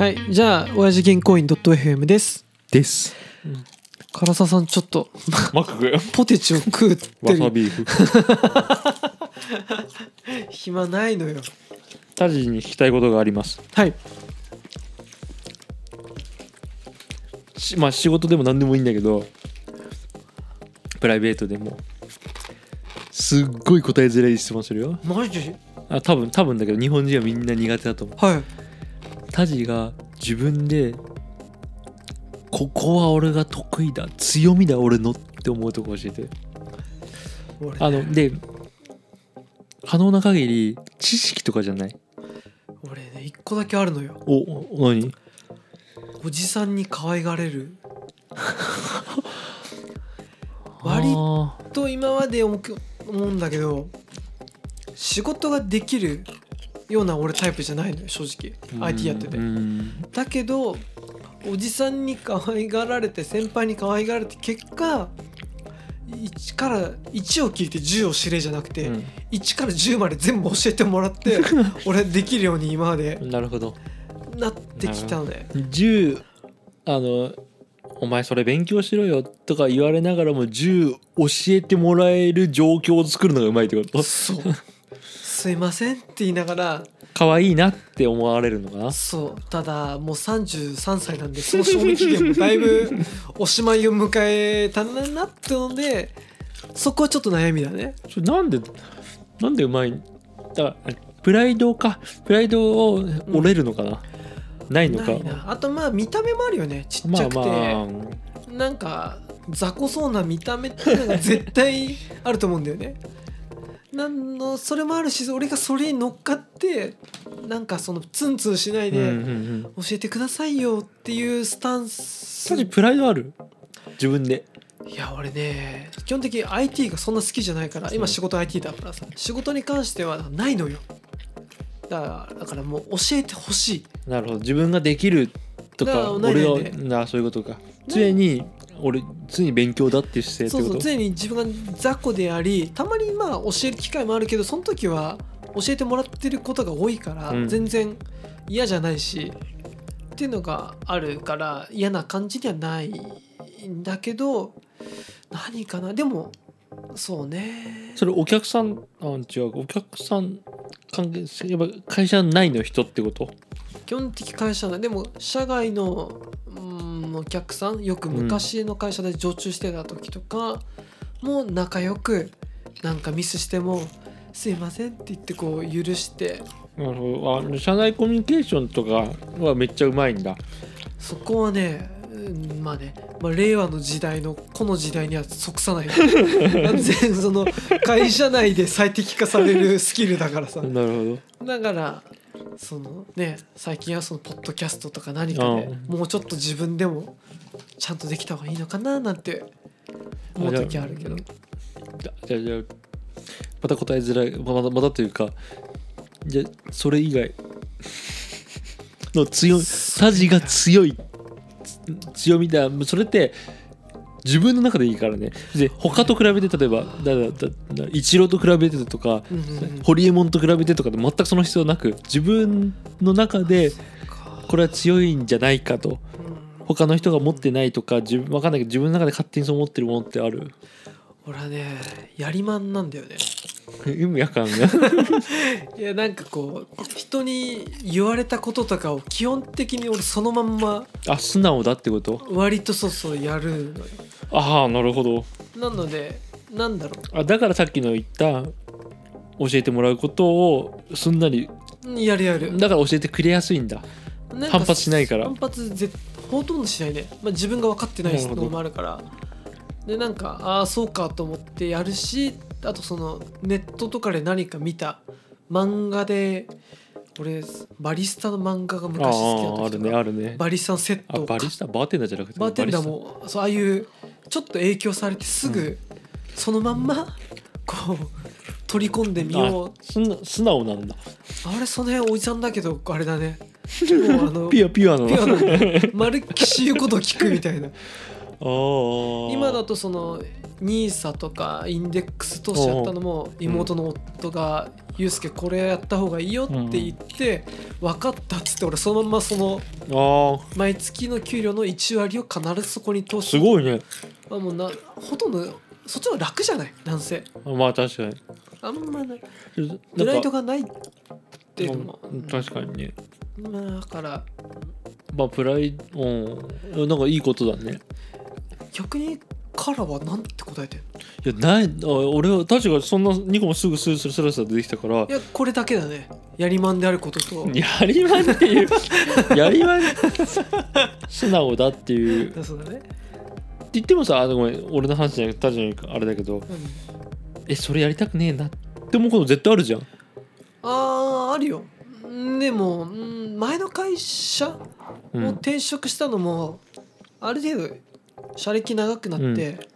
はいじゃあ親父銀行員 .fm です。です。唐沢さんちょっとマックポテチを食うってわさるビーフ 暇ないのよ。タジに聞きたいことがあります。はい。しまあ仕事でも何でもいいんだけどプライベートでも。すっごい答えづらい質問するよ。マジ？あ多分多分だけど日本人はみんな苦手だと思う。はいタジが自分でここは俺が得意だ強みだ俺のって思うとこ教えて。俺あので可能な限り知識とかじゃない？俺ね一個だけあるのよ。おお何？おじさんに可愛がれる。割あと今まで思うんだけど仕事ができるような俺タイプじゃないのよ正直。ー IT やってて。うん。だけどおじさんに可愛がられて先輩に可愛がられて結果1から1を聞いて10を知れじゃなくて、うん。1から10まで全部教えてもらって 俺できるように今までなるほど。なってきたのね。10あのお前それ勉強しろよとか言われながらも10教えてもらえる状況を作るのがうまいってこと？そうすいませんって言いながら可愛いなって思われるのかな？そうただもう33歳なんでその賞味期限もだいぶおしまいを迎えたなってのでそこはちょっと悩みだね。それなんでなんでうまいだからプライドか？プライドを折れるのかな、ないのか？あとまあ見た目もあるよねちっちまあゃくて、まあなんか雑魚そうな見た目っていうのが絶対あると思うんだよね。なんのそれもあるし俺がそれに乗っかってなんかそのツンツンしないうんうんうでん。教えてくださいよっていうスタンス。確かにプライドある？自分で。いや俺ね基本的に IT がそんな好きじゃないから今仕事 IT だからさ仕事に関してはないのよ。だからだからもう教えてほしい。なるほど。自分ができるとだか俺がなそういうことか。常に俺常に勉強だっていう姿勢ってこと？そうそう常に自分が雑魚でありたまにまあ教える機会もあるけどその時は教えてもらってることが多いから、うん。全然嫌じゃないしっていうのがあるから嫌な感じにはないんだけど何かな？でもそうね。それお客さんあ違うお客さん関係やっぱ会社内の人ってこと？基本的会社内でも社外のうんお客さんよく昔の会社で常駐してた時とかも仲良くなんかミスしても「すいません」って言ってこう許して。なるほど。あの社内コミュニケーションとかはめっちゃうまいんだ。そこはねうんまあね、まあ、令和の時代のこの時代には即さない。完全その会社内で最適化されるスキルだからさ。なるほど。だからそのね最近はそのポッドキャストとか何かでうもうちょっと自分でもちゃんとできた方がいいのかななんて思う時あるけど。じゃじゃまた答えづらいまだまだというかじゃあそれ以外の強いタジが強い強みだ。それって自分の中でいいからね。で他と比べて例えばだだだだイチローと比べてとかうんうんうん。ホリエモンと比べてとかで全くその必要なく自分の中でこれは強いんじゃないかと。うん。他の人が持ってないとか自分分かんないけど自分の中で勝手にそう思ってるものってある？俺はねやりまんなんだよね。意味わかんない。いやなんかこう人に言われたこととかを基本的に俺そのまんまあ素直だってこと？割とそうそうやる。のよああなるほど。なのでなんだろあだからさっきの言った教えてもらうことをすんなりうやるやる。だから教えてくれやすいんだ。反発しないから。反発ぜほとんどしないね、まあ、自分が分かってないのもあるからでなんかああそうかと思ってやるしあとそのネットとかで何か見た漫画で俺バリスタの漫画があ昔好きだったああるねあるね。バリスタのセッあトをバリスタバーテンダーじゃなくてバーテンダーバもそうああいうちょっと影響されてすぐ、そのまんまこう取り込んでみよう。素直なんだ。あれその辺おじさんだけどあれだね。もうあのピュアピュアのピュアなまるっきし言うことを聞くみたいな。あ 今だとその NISA とかインデックス投資やったのも妹の夫が「ユうスケこれやった方がいいよ」って言って「分かった」っつって俺そのままその毎月の給料の1割を必ずそこに投資。すごいね。あもうなほとんどそっちの方が楽じゃない？男性。まあ確かに。あんまない。プライドがないっていうのも。うん確かにね。まあだから。まあプライドうん。なんかいいことだね逆にカラはなんて答えていやない俺は確かそんな2個もすぐスースルスラスラ出てきたからいやこれだけだねやりまんであることとやりまんっていうやりまん素直だっていうだそうだね、って言ってもさあごめん俺の話じゃなくてたじゃあれだけどうんえそれやりたくねえなって思うこと絶対あるじゃんあーあるよでも前の会社を転職したのも、ある程度社歴長くなって、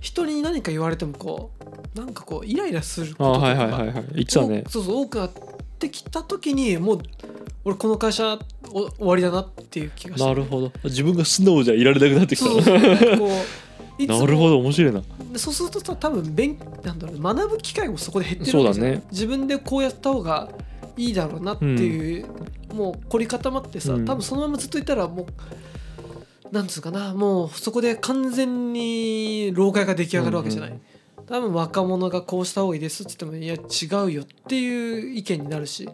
人に何か言われてもこうなんかこうイライラすることとかあはいはいね。そうそう多くなってきた時にもう俺この会社お終わりだなっていう気がして。なるほど。自分が素直じゃいられなくなってきた。そうそうこうなるほど面白いな。でそうするとさ多分勉なんだろう学ぶ機会もそこで減ってるそうだわけね。自分でこうやった方がいいだろうなっていう、もう凝り固まってさ、うん。多分そのままずっといたらもうなんつうかなもうそこで完全に老害が出来上がるわけじゃない、うん多分若者がこうした方がいいですって言ってもいや違うよっていう意見になるし。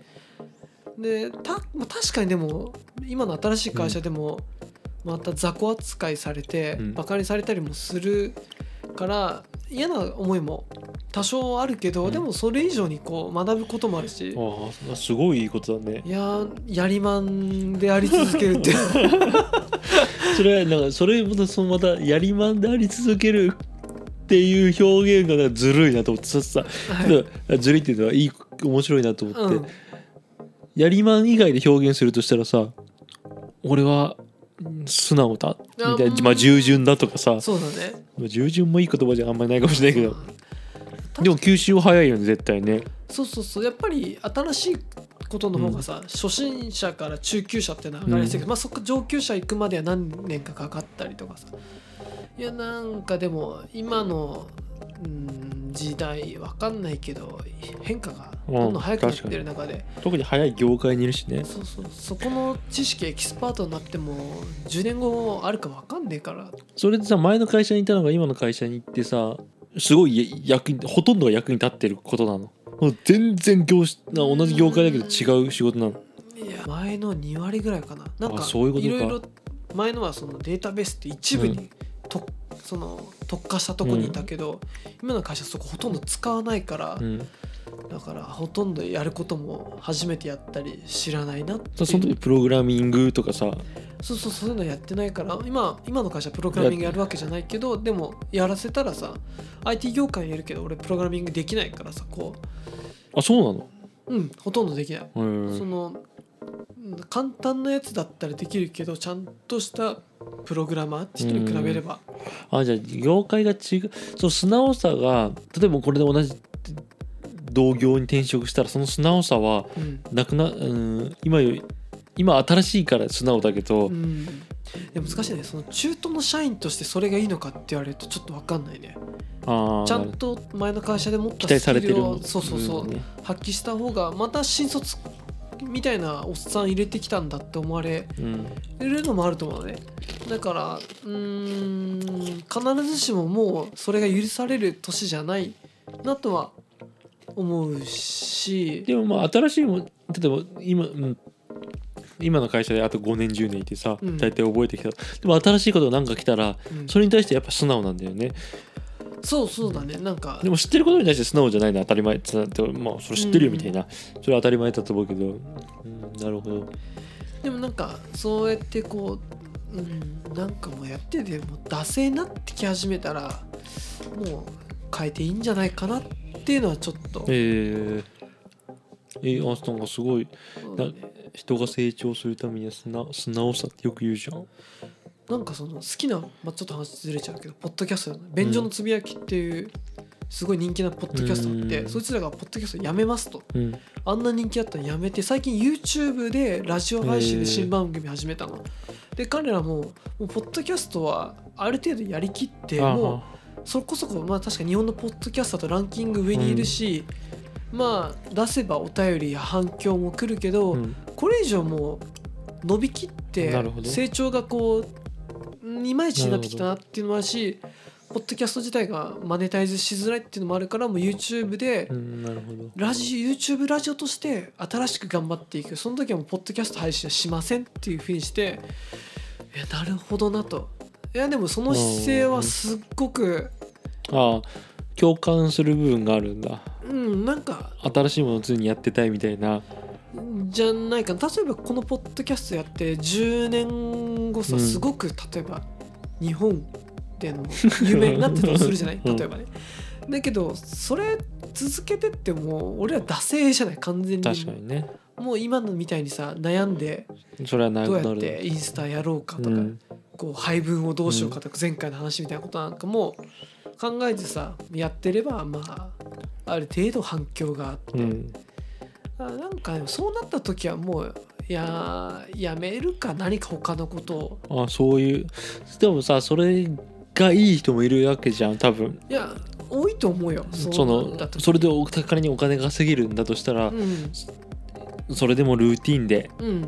でたまあ確かにでも今の新しい会社でもまた雑魚扱いされてうん。バカにされたりもするから嫌な思いも多少あるけど、うん。でもそれ以上にこう学ぶこともあるし、ああすごいいいことだね。いやーやりまんであり続けるって それはなんかそれまたそのまたやりまんであり続けるっていう表現がなんかずるいなと思ってささはい。ずるいっていうのはいい面白いなと思って、うん。やりまん以外で表現するとしたらさ俺はうん素直だみたいあなまあ従順だとかさそうだね。まあ従順もいい言葉じゃあんまりないかもしれないけど。うん。でも吸収は早いよね絶対ね。そうそうそう。やっぱり新しいことの方がさ、初心者から中級者って流れやすいけど、うん。まあそこ上級者行くまでは何年かかかったりとかさ。いやなんかでも今の、うん、時代わかんないけど変化がどんどん早くなってる中で、特に早い業界にいるしね。そうそうそこの知識エキスパートになっても10年後あるかわかんねえから。それでさ前の会社にいたのが今の会社に行ってさすごい役にほとんどが役に立ってることなのもう全然業種な同じ業界だけど違う仕事なの。いや前の2割ぐらいかな。なんかあそういうことか。ろいろ前のはそのデータベースって一部にと、その特化したとこにいたけど、今の会社そこほとんど使わないから、うん。だからほとんどやることも初めてやったり知らないなってその時プログラミングとかさそうそうそういうのやってないから今今の会社プログラミングやるわけじゃないけどでもやらせたらさ IT 業界にやるけど俺プログラミングできないからさこあそうなの？ううんほとんどできない。そのうん簡単なやつだったらできるけどちゃんとしたプログラマーって人に比べれば。あじゃあ業界が違う。その素直さが例えばこれで同じ同業に転職したらその素直さはうん、なくなうん今より今新しいから素直だけど、うん、難しいねその中途の社員としてそれがいいのかって言われるとちょっと分かんないね。ああちゃんと前の会社で持った期待されてるをそうそうそう、発揮した方がまた新卒みたいなおっさん入れてきたんだって思われうん。るのもあると思うのね。だからうーん必ずしももうそれが許される年じゃないなとは思うし。でもまあ新しいもん例えば今、うん、今の会社であと5年10年いてさうん。大体覚えてきた、でも新しいことが何か来たらうん。それに対してやっぱ素直なんだよね。そうそうだね。なんか。でも知ってることに対して素直じゃないのは当たり前ってなってまあそれ知ってるよみたいな、それは当たり前だと思うけど、うん、なるほど。でもなんかそうやってこう、うん、なんかもうやっててもう惰性になってき始めたらもう変えていいんじゃないかなっていうのはちょっと、えー、えー、あなんかすごい。ね人が成長するためには素直素直さってよく言うじゃん。なんかその好きな、まあ、ちょっと話ずれちゃうけどポッドキャストの「便所のつぶやき」っていうすごい人気なポッドキャストがあって、うん。そいつらがポッドキャストやめますと。うん。あんな人気あったのやめて最近 YouTube でラジオ配信で新番組始めたの。で彼らももうポッドキャストはある程度やりきってあもうそこそこまあ確か日本のポッドキャストだとランキング上にいるし、まあ出せばお便りや反響も来るけど、うんこれ以上もう伸びきって成長がこううんいまいちになってきたなっていうのもあるしポッドキャスト自体がマネタイズしづらいっていうのもあるからもう YouTube でラジ YouTube ラジオとして新しく頑張っていく。その時はもうポッドキャスト配信はしませんっていうふうにしていやなるほどなと。いやでもその姿勢はすっごくああ共感する部分があるんだ。うんなんか新しいものを常にやってたいみたいなじゃないかな。例えばこのポッドキャストやって10年後さうん。すごく例えば日本での有名になってたとするじゃない？うん。例えばね。だけどそれ続けてっても俺ら惰性じゃない。完全に。確かにね。もう今のみたいにさ悩んでそれはなどうやってインスタやろうかとか、うん。こう配分をどうしようかとか前回の話みたいなことなんかも考えてさやってればまあある程度反響があって、うん。あなんかそうなった時はもういややめるか何か他のことを。あそういう。でもさそれがいい人もいるわけじゃん多分。いや多いと思うよ。そのそれでお仮にお金が稼げるんだとしたらう、ん。それでもルーティンで。うん。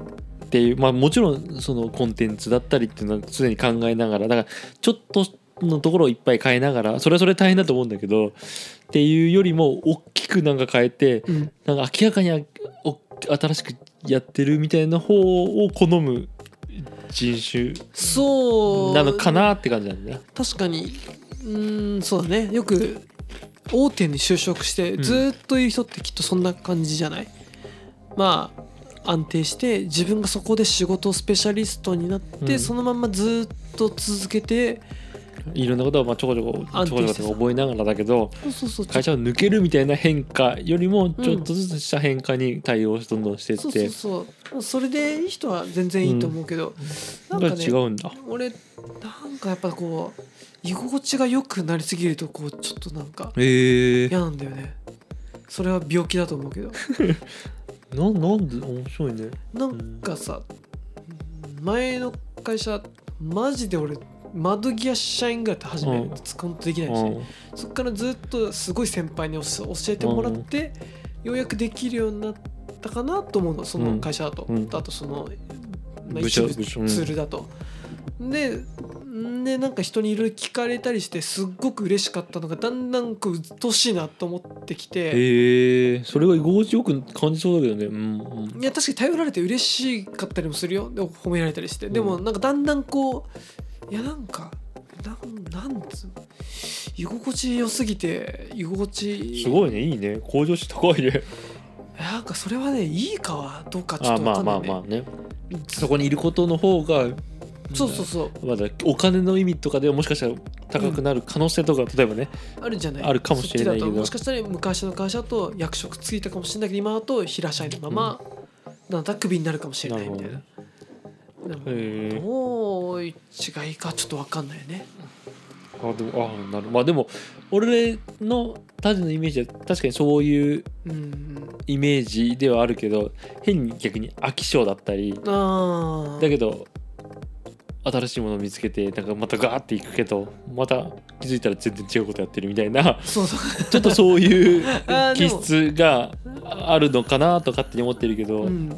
っていうまあもちろんそのコンテンツだったりっていうのは常に考えながらだからちょっとのところをいっぱい変えながらそれはそれ大変だと思うんだけどっていうよりも大きくなんか変えてうん。なんか明らかに新しくやってるみたいな方を好む人種そう。なのかなって感じなんだね。確かに。うんそうだね。よく大手に就職してうん。ずーっといる人ってきっとそんな感じじゃない、まあ安定して自分がそこで仕事スペシャリストになって、うん。そのまんまずーっと続けていろんなことをまあちょこちょこちょこちょこ覚えながらだけどそうそうそう。会社を抜けるみたいな変化よりもちょっとずつした変化に対応どんどんしていそうってそうそう。それでいい人は全然いいと思うけど、なんがかね違うんだ。俺なんかやっぱこう居心地が良くなりすぎるとこうちょっとなんか嫌なんだよね。それは病気だと思うけど。ななんで面白いね。なんかさ前の会社マジで俺窓際社員ぐらいって初めうんて使うとできないし、うん。そっからずっとすごい先輩に教教えてもらって、ようやくできるようになったかなと思うのその会社だと、うん。あとその、まあ、部一部ツールだと。でんでなんか人にいろいろ聞かれたりしてすっごく嬉しかったのがだんだんこう鬱陶しいなと思ってきて、へえそれが居心地よく感じそうだけどね。うんうん。いや確かに頼られて嬉しかったりもするよ。で褒められたりして。でもなんかだんだんこういやなんかなんなんつうの居心地良すぎて居心地すごいねいいね。向上心高いね。なんかそれはねいいかはどうかちょっとあまあ分かんないね。まあまあね。そこにいることの方がそうそうそう。まだお金の意味とかではもしかしたら高くなる可能性とか、例えばねあるんじゃない。あるかもしれないけど。もしかしたら昔の会社だと役職ついたかもしれないけど今だと平社員のまま、なんだクビになるかもしれないみたいな。でもどう違いかちょっと分かんないよね。あでもあなるまあでも俺のタジのイメージは確かにそういううんイメージではあるけど変に逆に飽き性だったりああだけど新しいものを見つけてなんかまたガーっていくけどまた気づいたら全然違うことやってるみたいなそうそう。ちょっとそういう気質があるのかなと勝手に思ってるけど、うん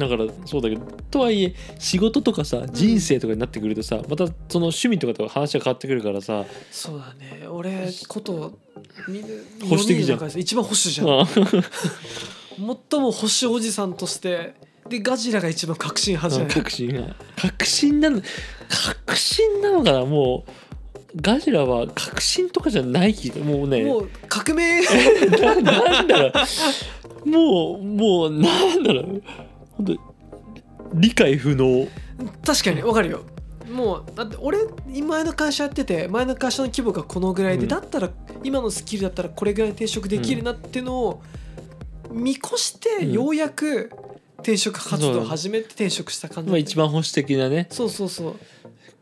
だからそうだけどとはいえ仕事とかさ人生とかになってくるとさ、またその趣味とかと話が変わってくるからさ、そうだね。俺ことみ保守的じゃん。一番保守じゃん。まあ。最 も保守おじさんとしてでガジラが一番革新派じゃない確信。が確信なの確信なのかなもう。ガジラは確信とかじゃないもうね。もう革命。ななんだろう。もうもうなんだろう本当理解不能。確かにわかるよ。もうだって俺前の会社やってて前の会社の規模がこのぐらいで、うん。だったら今のスキルだったらこれぐらい転職できるなっていうのを見越してうん。ようやく転職活動を始めて転職した感じまあ一番保守的なね。そうそうそう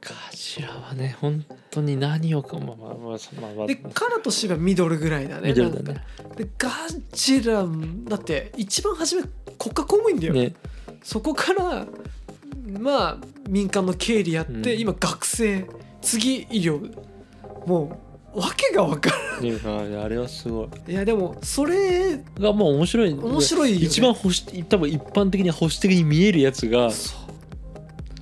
ガジラはね本当に何をかまあまあまあまあま。あでカラとシバミドルぐらいだねミドルだね。でガジラだって一番初め国家公務員だよ、ね。そこからまあ民間の経理やって、うん。今学生次医療もう訳が分かねああれはすごい。るいやでもそれがもう面白い。面白いよね。一番保守多分一般的に保守的に見えるやつがそう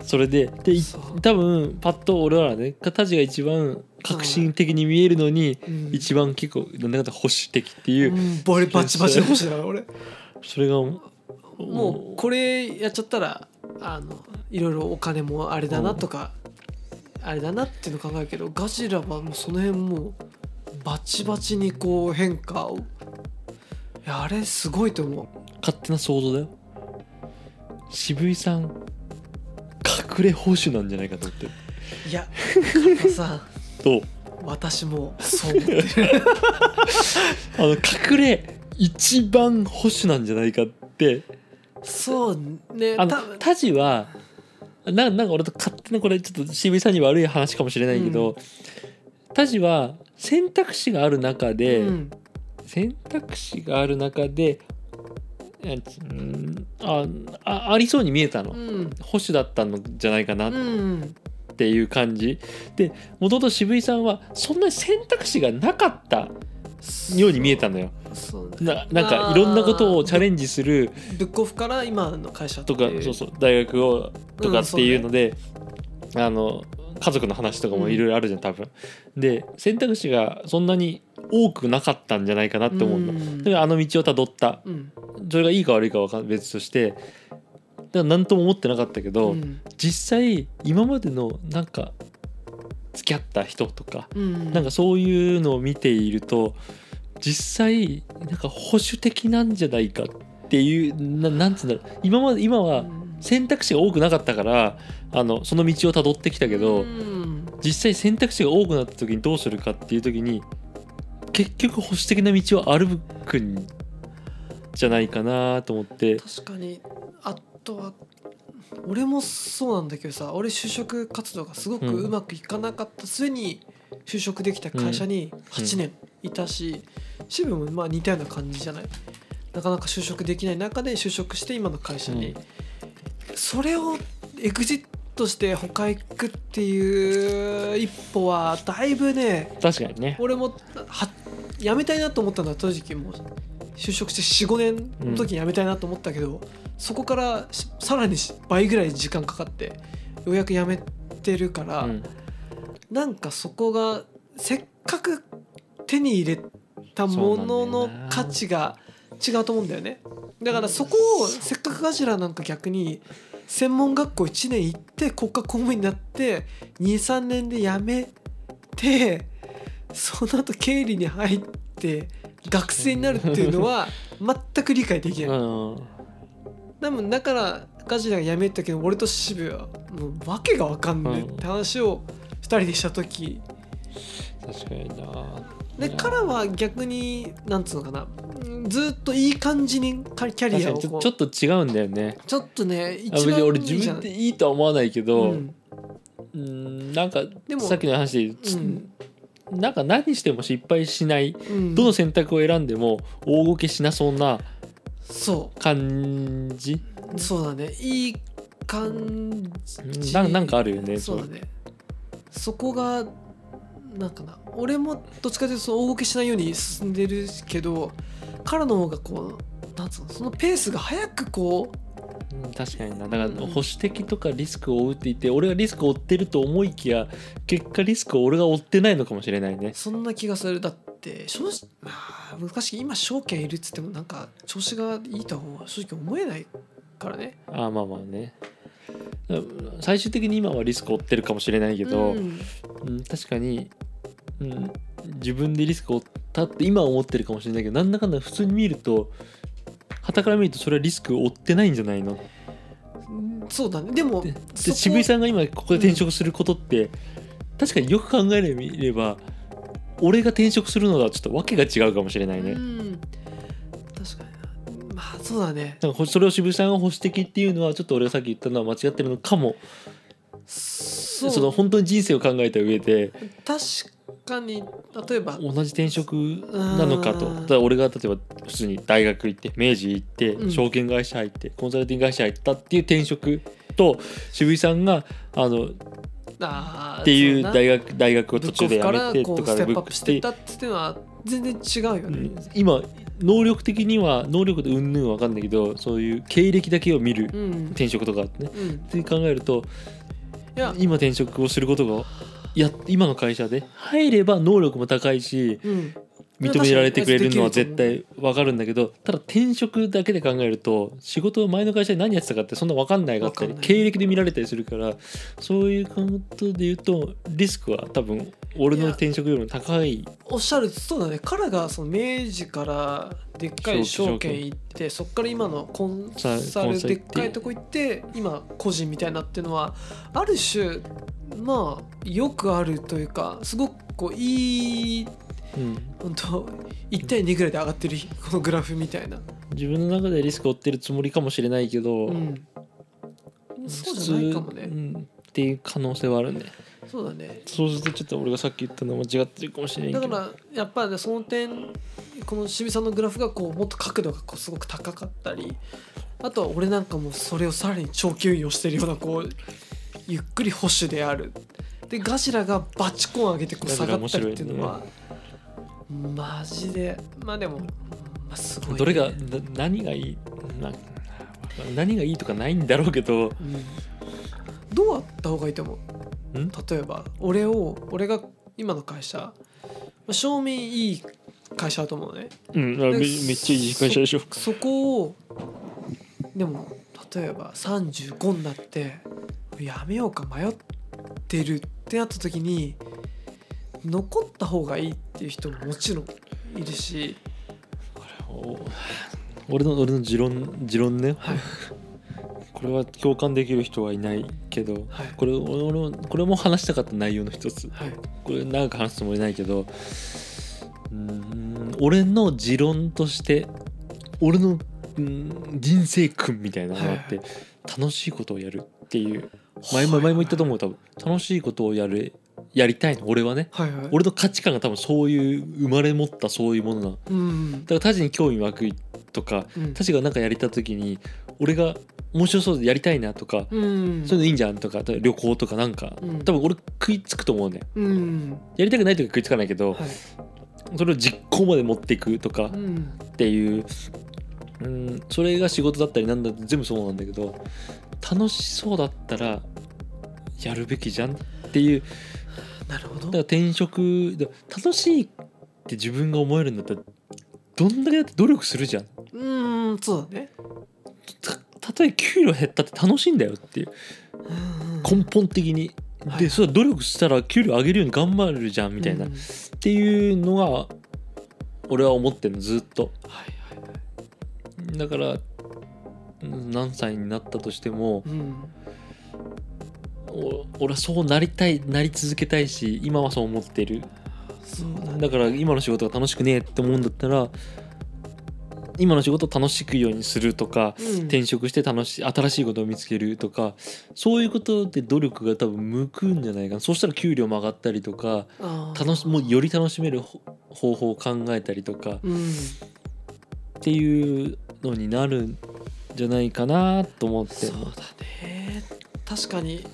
それでで多分パッと俺らねタジが一番革新的に見えるのに、うん。一番結構なんだかんだ保守的っていう、うん。バリバチバチで欲しいな俺。それがももうこれやっちゃったらあのいろいろお金もあれだなとか、あれだなっていうの考えるけどガジラはもうその辺もうバチバチにこう変化をいやあれすごいと思う。勝手な想像だよ。渋井さん隠れ保守なんじゃないかと思って。いや加藤さん。と私もそう思ってる。あの隠れ一番保守なんじゃないかって。そうねあのたタジはななんか俺と勝手なこれちょっと渋井さんに悪い話かもしれないけど、タジは選択肢がある中で、うん。選択肢がある中でああありそうに見えたの、うん。保守だったのじゃないかなっうん。ていう感じ、でもともと渋井さんはそんなに選択肢がなかったように見えたのよ。ななんかいろんなことをチャレンンジするブックオフから今の会社とかそうそう大学をとかっていうので、あの家族の話とかもいろいろあるじゃん多分。で選択肢がそんなに多くなかったんじゃないかなって思うの。ん。だからあの道をたどった。うん。それがいいか悪いかは別として。だから何とも思ってなかったけど、うん。実際今までのなんか付き合った人とか、うん。なんかそういうのを見ていると実際なんか保守的なんじゃないかっていうななんつうんだろう。今まで今は選択肢が多くなかったからあのその道をたどってきたけど、うん。実際選択肢が多くなった時にどうするかっていう時に結局保守的な道を歩くんじゃないかなと思って。確かに。あとは俺もそうなんだけどさ俺就職活動がすごくうん。うまくいかなかった末に就職できた会社に8年いたし、渋もまあ似たような感じじゃない？なかなか就職できない中で就職して今の会社に、それをエグジットして他行くっていう一歩はだいぶね確かにね。俺もは辞めたいなと思ったのは正直もう就職して45年の時に辞めたいなと思ったけど、そこからしさらに倍ぐらい時間かかってようやく辞めてるから、うん。なんかそこがせっかく手に入れたものの価値が違うと思うんだよね。だからそこをせっかくガジラなんか逆に専門学校1年行って国家公務員になって23年で辞めてその後経理に入って学生になるっていうのは全く理解できない。うん。多分だからガジラが辞めたけど俺と渋はもう訳が分かんないって話を2人でした時。確かになでからは逆になんつうのかな。うんずっといい感じにキャリアをこうょちょっと違うんだよね。ちょっとねあ一番俺自分でいいとは思わないけど、うん。うんなんかでもさっきの話で言うん。なんか何しても失敗しないうん。どの選択を選んでも大ごけしなそうなそ感じ？うそうだね。いい感じ。ななんかあるよねそうだね。そこがなんかな俺もどっちかというとその大ごけしないように進んでるけど彼の方がこうなんつうのそのペースが早くこううん確かにな。だからうん。保守的とかリスクを負うって言って俺がリスクを負ってると思いきや結果リスクを俺が負ってないのかもしれないね。そんな気がする。だって正直まあ難しい。今証券いるっつってもなんか調子がいいとは正直思えないからね。ああまあまあね。うん最終的に今はリスクを負ってるかもしれないけど、うん。うん、確かに、うん、自分でリスクを負ったって今は思ってるかもしれないけどなんだかんだ普通に見ると傍から見るとそれはリスクを負ってないんじゃないの？うんそうだね。でもで渋井さんが今ここで転職することって、確かによく考えれば俺が転職するのとはちょっと訳が違うかもしれないね、うんまあそうだね。なんかほそれを渋井さんが保守的っていうのはちょっと俺がさっき言ったのは間違ってるのかも。そその本当に人生を考えた上で。確かに例えば。同じ転職なのかと。うん。だ俺が例えば普通に大学行って明治行って、うん。証券会社入ってコンサルティング会社入ったっていう転職と渋井さんがあのっていう大学大学をブ途中で辞めてとかこうステップアップしてたっていうのは全然違うよね、うん。今能力的には能力でうんぬんわかんないけどそういう経歴だけを見るうん。転職とかあってね。うん。って考えるといや。今転職をすることがや今の会社で入れば能力も高いしうん。認められてくれるのは絶対わかるんだけどただ転職だけで考えると仕事を前の会社で何やってたかってそんなわかんないかったり経歴で見られたりするからそういうことで言うとリスクは多分俺の転職よりも高い。おっしゃるそうだね。彼がその明治からでっかい証証券券行ってそこから今のコンさサルでっかいとこ行って今個人みたいになってるのはある種まあよくあるというかすごくこういいうん。本当1対2ぐらいで上がってる このグラフみたいな、自分の中でリスクを負ってるつもりかもしれないけど、うん、そうじゃないかもね。うん、っていう可能性はあるねそうだね。そうするとちょっと俺がさっき言ったの間違ってるかもしれないけど。だからやっぱり、ね、その点この清水さんのグラフがこうもっと角度がこうすごく高かったりあとは俺なんかもそれをさらに長期運用してるようなこうゆっくり保守である。でガジラがバチコン上げてこう下がったりっていうのは、マジでまあでも、まあ、すごいね、どれがな何がいいな何がいいとかないんだろうけど。うん。どうあった方がいいと思う？ん例えば俺を俺が今の会社まあ正面いい会社だと思うのね。うんあめめっちゃいい会社でしょ。そこをでも例えば35になってやめようか迷ってるってなった時に残った方がいいっていう人ももちろんいるし、お 俺の俺の持論持論ね、はいこれは共感できる人はいないけどはい。これ俺これも話したかった内容の一つ。はい。これ長く話すつもりないけどうーん俺の持論として俺のうん人生訓みたいなのがあって、楽しいことをやるっていう。前も前も言ったと思う多分。楽しいことをやるやりたいの。俺はね。はいはい。俺の価値観が多分そういう生まれ持ったそういうものなうんから他人に興味湧くとかうん。他人が何かやりた時に俺が面白そうでやりたいなとか、うん。そういうのいいんじゃんとか旅行とかなんか、うん。多分俺食いつくと思うんだようん。やりたくない時は食いつかないけど、はい。それを実行まで持っていくとかうん。っていう、うん、それが仕事だったりなんだって全部そうなんだけど楽しそうだったらやるべきじゃんっていう。なるほど。だから転職で楽しいって自分が思えるんだったらどんだけだって努力するじゃん。うんそうだね。たたとえ給料減ったって楽しいんだよっていう。うん根本的に、はいでそれは努力したら給料上げるように頑張るじゃんみたいな、うん。っていうのが俺は思ってるのずっと。はいはいだからうん何歳になったとしてもうん。お俺はそうなりたいなり続けたいし今はそう思ってるそうだ。から今の仕事が楽しくねえって思うんだったら今の仕事を楽しくようにするとかうん。転職して楽しい新しいことを見つけるとかそういうことで努力が多分向くんじゃないかな。そしたら給料も上がったりとか楽しもうより楽しめるほ方法を考えたりとかうん。っていうのになるんじゃないかなと思って。そうだね。確かに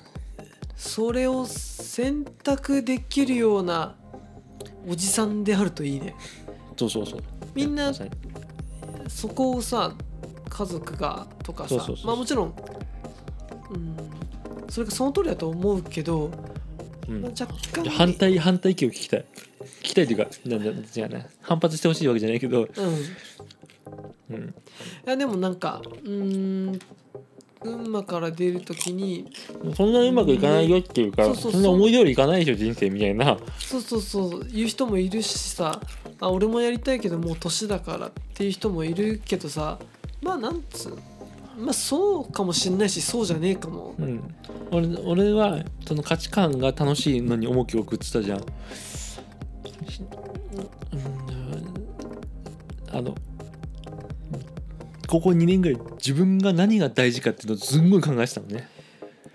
それを選択できるようなおじさんであるといいね。そうそうそう。みんなそこをさ家族がとかさまあもちろん、うん、それがその通りだと思うけど、うん。まあ、若干反対反対意見を聞きたい。聞きたいというかなんだ違うな反発してほしいわけじゃないけど、うん。いうん、やでもなんかうーん群馬から出る時にそんなうまくいかないよっていうか、そうそうそう。そんな思い通りいかないでしょ人生みたいな。そうそうそう。言う人もいるしさ。あ俺もやりたいけどもう年だからっていう人もいるけどさ。まあなんつうまあそうかもしんないしそうじゃねえかも。うん、俺俺はその価値観が楽しいのに重きを置くってたじゃん。うん。あのここ2年ぐらい自分が何が大事かっていうのをすんごい考えてたのね。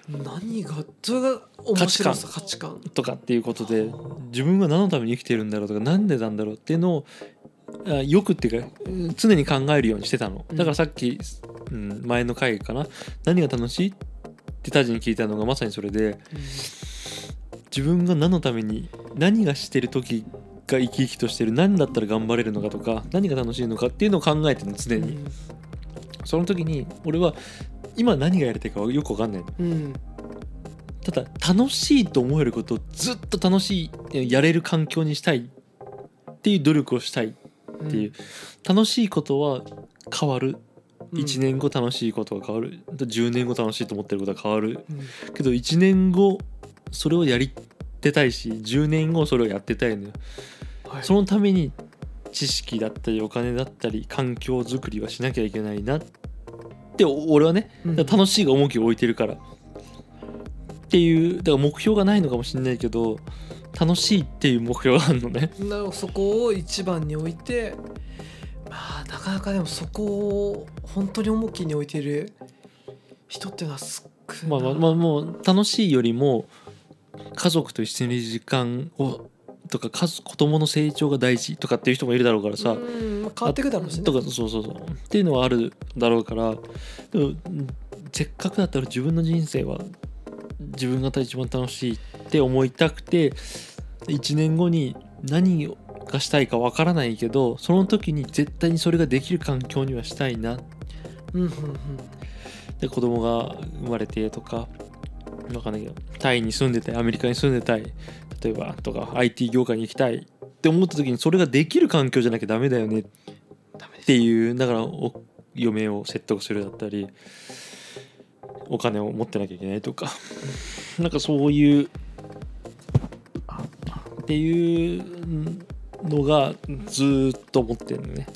何がそれが面白さ価値観。とかっていうことで自分は何のために生きてるんだろうとか何でなんだろうっていうのをあよくっていうかうん常に考えるようにしてたの。うん。だからさっき、うん、前の回かな。何が楽しいってタジに聞いたのがまさにそれで自分が何のために何がしてる時が生き生きとしてる何だったら頑張れるのかとか何が楽しいのかっていうのを考えてるの常に、その時に俺は今何がやりたいかはよく分かんないの。うん。ただ楽しいと思えることをずっと楽しいやれる環境にしたいっていう努力をしたいっていう、楽しいことは変わる。うん。1年後楽しいことが変わる。10年後楽しいと思ってることが変わる。うん。けど1年後それをやりてたいし10年後それをやってたいのよ。はい。そのために知識だったりお金だったり環境づくりはしなきゃいけないなってお俺はねうん楽しいが重きを置いてるから。っていうだから目標がないのかもしれないけど楽しいっていう目標があるのね。なるそこを一番に置いてまあなかなかでもそこを本当に重きに置いてる人っていうのは少ないまあまあまあもう楽しいよりも家族と一緒にいる時間をとか子供の成長が大事とかっていう人もいるだろうからさ、うんまあ変わってくだろうしね。とかそうそうそう。っていうのはあるだろうから。でもうんせっかくだったら自分の人生は自分が一番楽しいって思いたくて1年後に何がしたいかわからないけどその時に絶対にそれができる環境にはしたいな。うんうん。で子供が生まれてとかわかんないけどタイに住んでたいアメリカに住んでたい例えばとか IT 業界に行きたいって思った時にそれができる環境じゃなきゃダメだよねっていうだからお嫁を説得するだったりお金を持ってなきゃいけないとか。なんかそういうっていうのがずっと思ってるのね。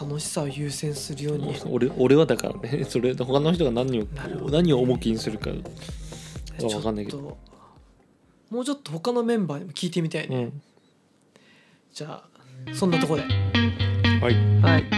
楽しさを優先するように。俺俺はだからね それ他の人が何をね。何を重きにするかは分かんないけど。もうちょっと他のメンバーにも聞いてみたいね、うん。じゃあそんなとこで。はい。はい